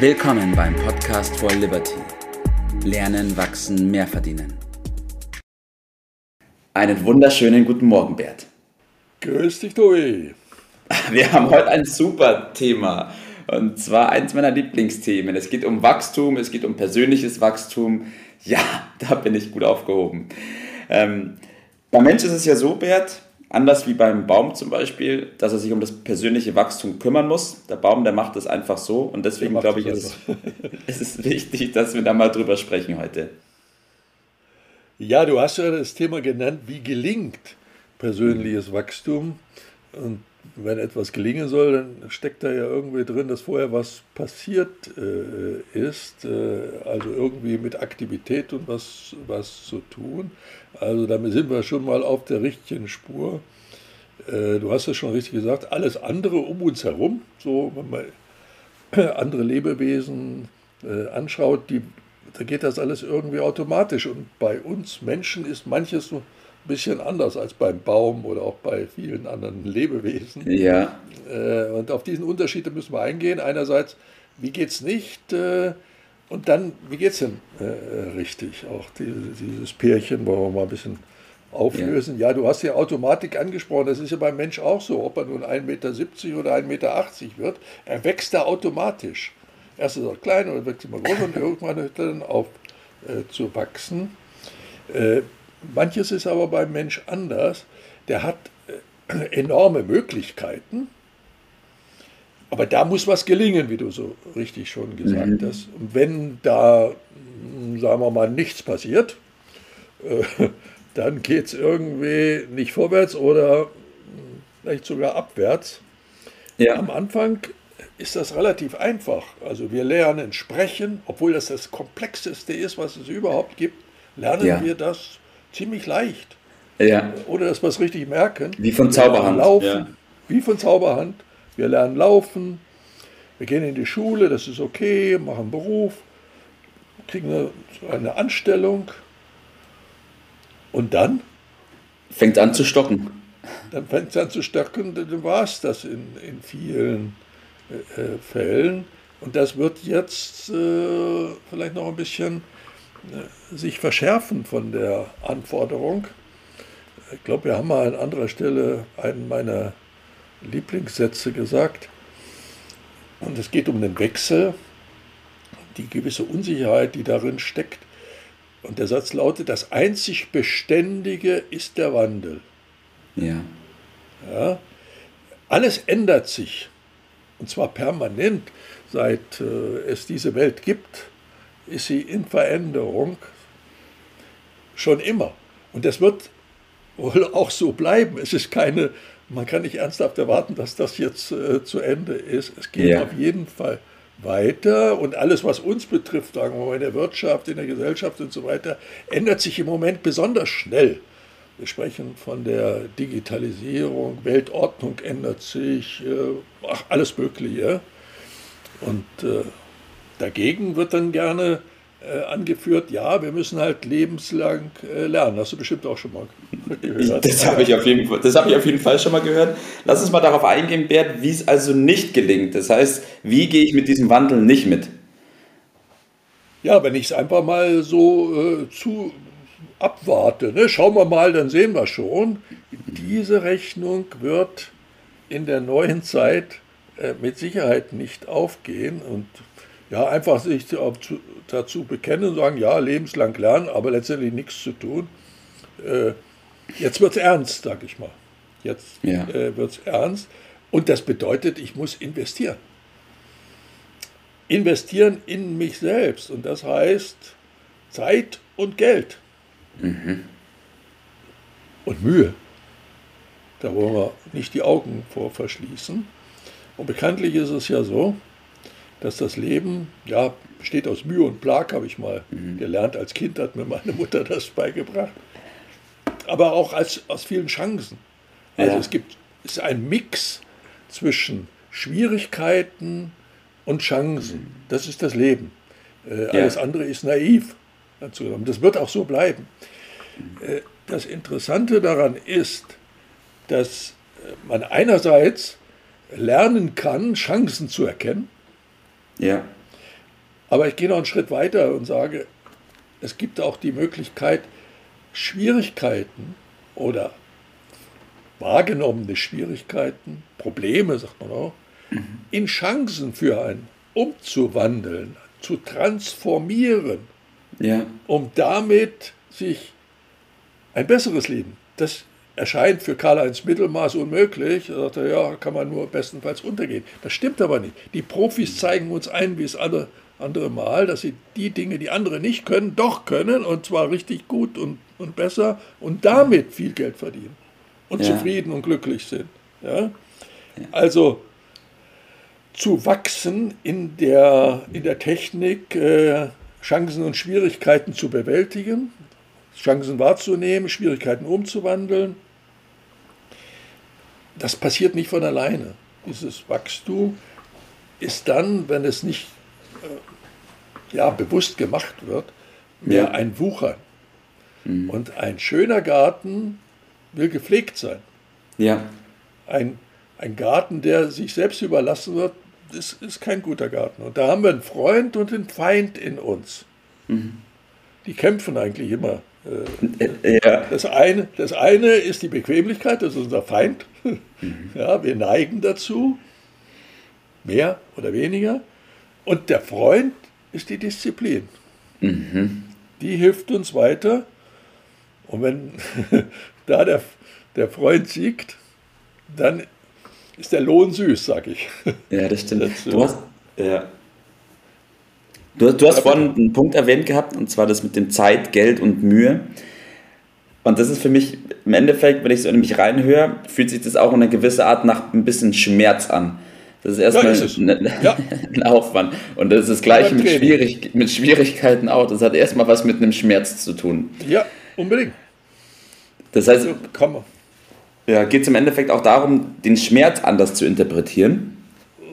Willkommen beim Podcast for Liberty. Lernen, wachsen, mehr verdienen. Einen wunderschönen guten Morgen, Bert. Grüß dich, Tobi. Wir haben heute ein super Thema. Und zwar eins meiner Lieblingsthemen. Es geht um Wachstum, es geht um persönliches Wachstum. Ja, da bin ich gut aufgehoben. Ähm, beim Mensch ist es ja so, Bert, Anders wie beim Baum zum Beispiel, dass er sich um das persönliche Wachstum kümmern muss. Der Baum, der macht das einfach so. Und deswegen glaube ich, ist, es ist wichtig, dass wir da mal drüber sprechen heute. Ja, du hast ja das Thema genannt, wie gelingt persönliches Wachstum. Und wenn etwas gelingen soll, dann steckt da ja irgendwie drin, dass vorher was passiert äh, ist, äh, also irgendwie mit Aktivität und was, was zu tun. Also damit sind wir schon mal auf der richtigen Spur. Äh, du hast es schon richtig gesagt, alles andere um uns herum, so wenn man andere Lebewesen äh, anschaut, die, da geht das alles irgendwie automatisch. Und bei uns Menschen ist manches so bisschen anders als beim Baum oder auch bei vielen anderen Lebewesen. Ja. Äh, und auf diesen Unterschied müssen wir eingehen. Einerseits, wie geht es nicht? Äh, und dann, wie geht es denn äh, richtig? Auch dieses Pärchen wollen wir mal ein bisschen auflösen. Ja. ja. du hast ja Automatik angesprochen, das ist ja beim Mensch auch so. Ob er nun 1,70 Meter oder 1,80 Meter wird, er wächst da automatisch. Erst ist er klein oder wächst immer größer und irgendwann hört er dann auf äh, zu wachsen. Äh, Manches ist aber beim Mensch anders. Der hat äh, enorme Möglichkeiten, aber da muss was gelingen, wie du so richtig schon gesagt mhm. hast. Und wenn da, hm, sagen wir mal, nichts passiert, äh, dann geht es irgendwie nicht vorwärts oder hm, vielleicht sogar abwärts. Ja. Am Anfang ist das relativ einfach. Also wir lernen sprechen, obwohl das das komplexeste ist, was es überhaupt gibt, lernen ja. wir das ziemlich leicht. Ja. Ohne dass wir es richtig merken. Wie von Zauberhand. Laufen, ja. Wie von Zauberhand. Wir lernen laufen, wir gehen in die Schule, das ist okay, machen Beruf, kriegen eine, eine Anstellung und dann? Fängt an zu stocken. Dann fängt es an zu stocken, dann war es das in, in vielen äh, äh, Fällen. Und das wird jetzt äh, vielleicht noch ein bisschen sich verschärfen von der Anforderung. Ich glaube, wir haben mal an anderer Stelle einen meiner Lieblingssätze gesagt. Und es geht um den Wechsel, die gewisse Unsicherheit, die darin steckt. Und der Satz lautet, das einzig Beständige ist der Wandel. Ja. ja. Alles ändert sich. Und zwar permanent, seit äh, es diese Welt gibt ist sie in Veränderung schon immer. Und das wird wohl auch so bleiben. Es ist keine, man kann nicht ernsthaft erwarten, dass das jetzt äh, zu Ende ist. Es geht ja. auf jeden Fall weiter und alles, was uns betrifft, sagen wir mal in der Wirtschaft, in der Gesellschaft und so weiter, ändert sich im Moment besonders schnell. Wir sprechen von der Digitalisierung, Weltordnung ändert sich, äh, ach, alles Mögliche. Und äh, Dagegen wird dann gerne äh, angeführt, ja, wir müssen halt lebenslang äh, lernen. Hast du bestimmt auch schon mal gehört. Das habe ich, auf jeden, hab ich auf jeden Fall schon mal gehört. Lass uns mal darauf eingehen, Bert, wie es also nicht gelingt. Das heißt, wie gehe ich mit diesem Wandel nicht mit? Ja, wenn ich es einfach mal so äh, zu abwarte, ne? schauen wir mal, dann sehen wir schon, diese Rechnung wird in der neuen Zeit äh, mit Sicherheit nicht aufgehen und ja, einfach sich dazu bekennen und sagen, ja, lebenslang lernen, aber letztendlich nichts zu tun. Äh, jetzt wird es ernst, sag ich mal. Jetzt ja. äh, wird es ernst. Und das bedeutet, ich muss investieren. Investieren in mich selbst. Und das heißt Zeit und Geld. Mhm. Und Mühe. Da wollen wir nicht die Augen vor verschließen. Und bekanntlich ist es ja so, dass das Leben, ja, besteht aus Mühe und Plag, habe ich mal mhm. gelernt. Als Kind hat mir meine Mutter das beigebracht. Aber auch als, aus vielen Chancen. Also ja. es gibt es ist ein Mix zwischen Schwierigkeiten und Chancen. Mhm. Das ist das Leben. Äh, ja. Alles andere ist naiv. Das wird auch so bleiben. Äh, das Interessante daran ist, dass man einerseits lernen kann, Chancen zu erkennen ja. Aber ich gehe noch einen Schritt weiter und sage, es gibt auch die Möglichkeit, Schwierigkeiten oder wahrgenommene Schwierigkeiten, Probleme, sagt man auch, mhm. in Chancen für einen umzuwandeln, zu transformieren, ja. um damit sich ein besseres Leben, das erscheint für Karl-Heinz Mittelmaß unmöglich. Er sagte, ja, kann man nur bestenfalls untergehen. Das stimmt aber nicht. Die Profis zeigen uns ein, wie es andere, andere Mal, dass sie die Dinge, die andere nicht können, doch können und zwar richtig gut und, und besser und damit viel Geld verdienen und ja. zufrieden und glücklich sind. Ja? Also zu wachsen in der, in der Technik, äh, Chancen und Schwierigkeiten zu bewältigen, Chancen wahrzunehmen, Schwierigkeiten umzuwandeln. Das passiert nicht von alleine. Dieses Wachstum ist dann, wenn es nicht äh, ja, bewusst gemacht wird, mehr ja. ein Wuchern. Mhm. Und ein schöner Garten will gepflegt sein. Ja. Ein, ein Garten, der sich selbst überlassen wird, das ist kein guter Garten. Und da haben wir einen Freund und einen Feind in uns. Mhm. Die kämpfen eigentlich immer. Äh, ja. das, eine, das eine ist die Bequemlichkeit, das ist unser Feind. Mhm. Ja, wir neigen dazu, mehr oder weniger. Und der Freund ist die Disziplin. Mhm. Die hilft uns weiter. Und wenn da der, der Freund siegt, dann ist der Lohn süß, sag ich. Ja, das stimmt. Du hast, ja. Du, du hast vorhin einen Punkt erwähnt gehabt, und zwar das mit dem Zeit, Geld und Mühe. Und das ist für mich im Endeffekt, wenn ich so in mich reinhöre, fühlt sich das auch in einer gewissen Art nach ein bisschen Schmerz an. Das ist erstmal ja, ein, ja. ein, Aufwand. Und das ist das Gleiche mit, Schwierig mit Schwierigkeiten auch. Das hat erstmal was mit einem Schmerz zu tun. Ja, unbedingt. Das heißt, also, man ja, geht es im Endeffekt auch darum, den Schmerz anders zu interpretieren?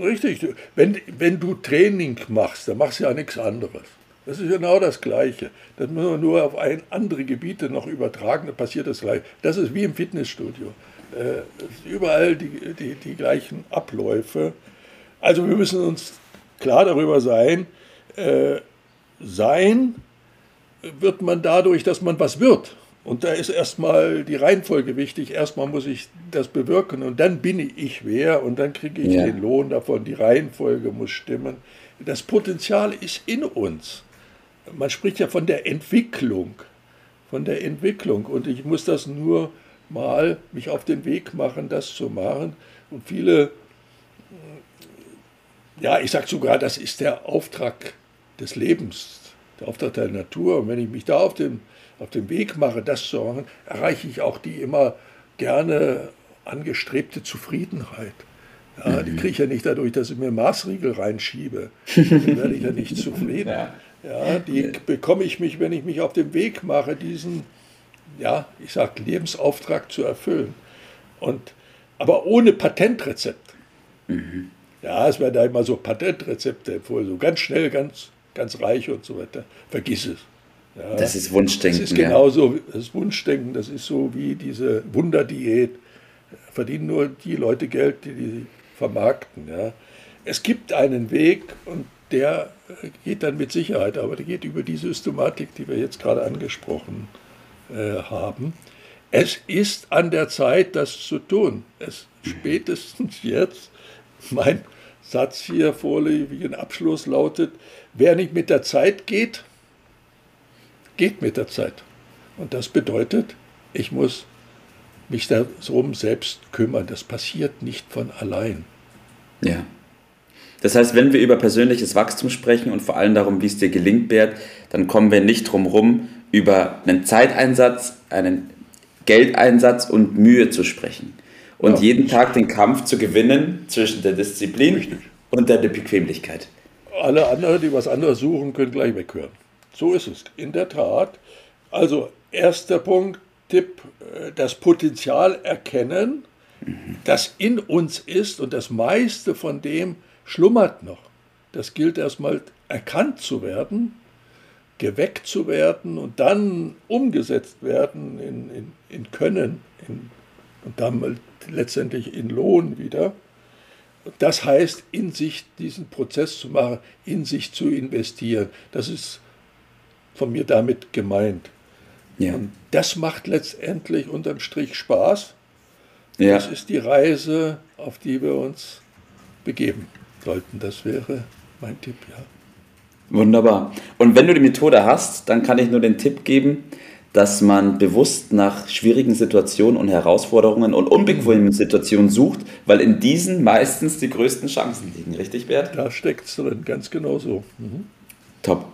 Richtig. Wenn, wenn du Training machst, dann machst du ja nichts anderes. Das ist genau das Gleiche. Das muss man nur auf ein, andere Gebiete noch übertragen, dann passiert das gleich. Das ist wie im Fitnessstudio. Äh, überall die, die, die gleichen Abläufe. Also wir müssen uns klar darüber sein, äh, sein wird man dadurch, dass man was wird. Und da ist erstmal die Reihenfolge wichtig. Erstmal muss ich das bewirken und dann bin ich wer und dann kriege ich ja. den Lohn davon. Die Reihenfolge muss stimmen. Das Potenzial ist in uns. Man spricht ja von der Entwicklung. Von der Entwicklung. Und ich muss das nur mal mich auf den Weg machen, das zu machen. Und viele, ja, ich sage sogar, das ist der Auftrag des Lebens, der Auftrag der Natur. Und wenn ich mich da auf den auf dem Weg mache, das zu machen, erreiche ich auch die immer gerne angestrebte Zufriedenheit. Ja, die kriege ich ja nicht dadurch, dass ich mir Maßriegel reinschiebe. Dann werde ich ja nicht zufrieden. Ja. die bekomme ich mich, wenn ich mich auf den Weg mache, diesen, ja, ich sage, Lebensauftrag zu erfüllen. Und, aber ohne Patentrezept. Mhm. Ja, es werden da immer so Patentrezepte empfohlen, so ganz schnell, ganz, ganz reich und so weiter. Vergiss es. Ja, das ist Wunschdenken. Das ist genauso, ja. das ist Wunschdenken, das ist so wie diese Wunderdiät. Verdienen nur die Leute Geld, die die vermarkten. Ja. Es gibt einen Weg und der geht dann mit Sicherheit, aber der geht über die Systematik, die wir jetzt gerade angesprochen äh, haben. Es ist an der Zeit, das zu tun. Es spätestens jetzt, mein Satz hier vorliegenden Abschluss lautet, wer nicht mit der Zeit geht, geht mit der Zeit. Und das bedeutet, ich muss mich darum selbst kümmern. Das passiert nicht von allein. Ja. Das heißt, wenn wir über persönliches Wachstum sprechen und vor allem darum, wie es dir gelingt, Bert, dann kommen wir nicht drum herum, über einen Zeiteinsatz, einen Geldeinsatz und Mühe zu sprechen. Und ja, jeden Tag den Kampf zu gewinnen zwischen der Disziplin richtig. und der Bequemlichkeit. Alle anderen, die was anderes suchen, können gleich weghören. So ist es, in der Tat. Also erster Punkt, Tipp, äh, das Potenzial erkennen, das in uns ist und das meiste von dem schlummert noch. Das gilt erstmal erkannt zu werden, geweckt zu werden und dann umgesetzt werden in, in, in Können in, und dann letztendlich in Lohn wieder. Das heißt, in sich diesen Prozess zu machen, in sich zu investieren. Das ist von mir damit gemeint. Ja. Und das macht letztendlich unterm Strich Spaß. Ja. Das ist die Reise, auf die wir uns begeben sollten. Das wäre mein Tipp, ja. Wunderbar. Und wenn du die Methode hast, dann kann ich nur den Tipp geben, dass man bewusst nach schwierigen Situationen und Herausforderungen und unbequemen Situationen sucht, weil in diesen meistens die größten Chancen liegen. Richtig, Bert? Da steckt es drin, ganz genau so. Mhm. Top.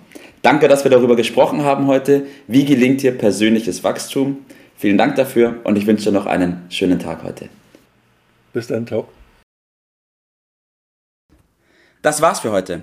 Danke, dass wir darüber gesprochen haben heute. Wie gelingt dir persönliches Wachstum? Vielen Dank dafür und ich wünsche dir noch einen schönen Tag heute. Bis dann, ciao. Das war's für heute.